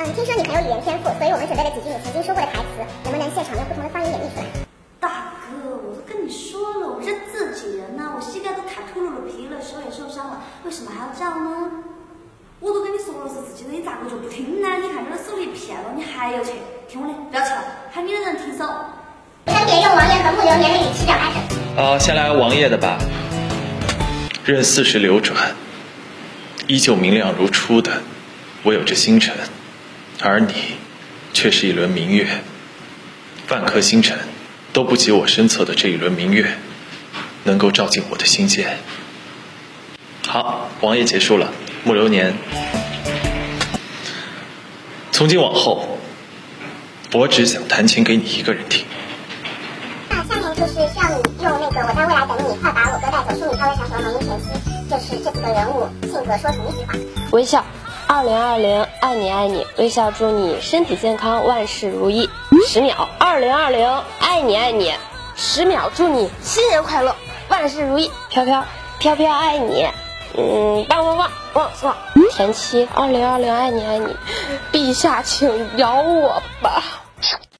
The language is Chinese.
嗯，听说你很有语言天赋，所以我们准备了几句你曾经说过的台词，能不能现场用不同的方言演绎出来？大哥，我都跟你说了，我是自己人呐、我膝盖都卡秃噜噜皮了，手也受伤了，为什么还要这样呢？我都跟你说了是自己人，你咋个就不听呢？你看这手里骗了，你还要去？听我的，不要去了，喊你的人停手。分别用王爷和木流年的语气表达着。啊，先来王爷的吧。任四时流转，依旧明亮如初的，我有这星辰，而你，却是一轮明月。万颗星辰都不及我身侧的这一轮明月，能够照进我的心间。好，王爷结束了，木流年。从今往后，我只想弹琴给你一个人听。那下面就是需要你用那个我在未来等你，快把我哥带走，心里飘微闪手的魔音全息，就是这几个人物性格说成一句话。微笑，二零二零，爱你爱你，微笑祝你身体健康，万事如意。十秒，二零二零，爱你爱你，十秒祝你新年快乐，万事如意。飘飘，飘飘爱你，嗯，棒棒棒，旺旺。田七，二零二零，爱你爱你，陛下请饶我吧。